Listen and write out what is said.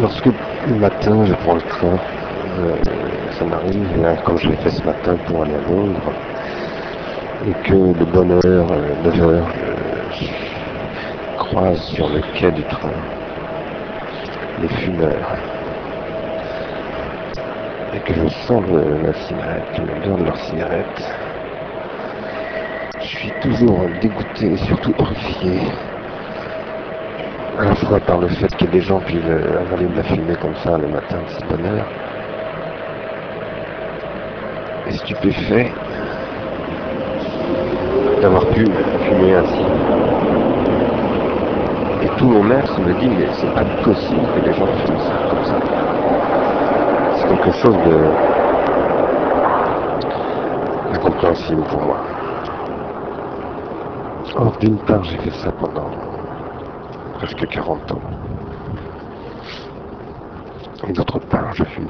Lorsque le matin je prends le train, euh, ça m'arrive, comme je l'ai fait ce matin pour aller à Londres, et que de bonne heure, 9 heures, je croise sur le quai du train les fumeurs, et que je sens la cigarette, l'odeur de leur cigarette, je suis toujours dégoûté et surtout horrifié à la fois par le fait que des gens puissent euh, avaler de la fumée comme ça le matin de cette bonne heure, et stupéfait d'avoir pu fumer ainsi. Et tout mon être me dit, mais c'est pas possible que les gens fument ça comme ça. C'est quelque chose de incompréhensible pour moi. Or, d'une part, j'ai fait ça pendant presque 40 ans. D'autre part, je fume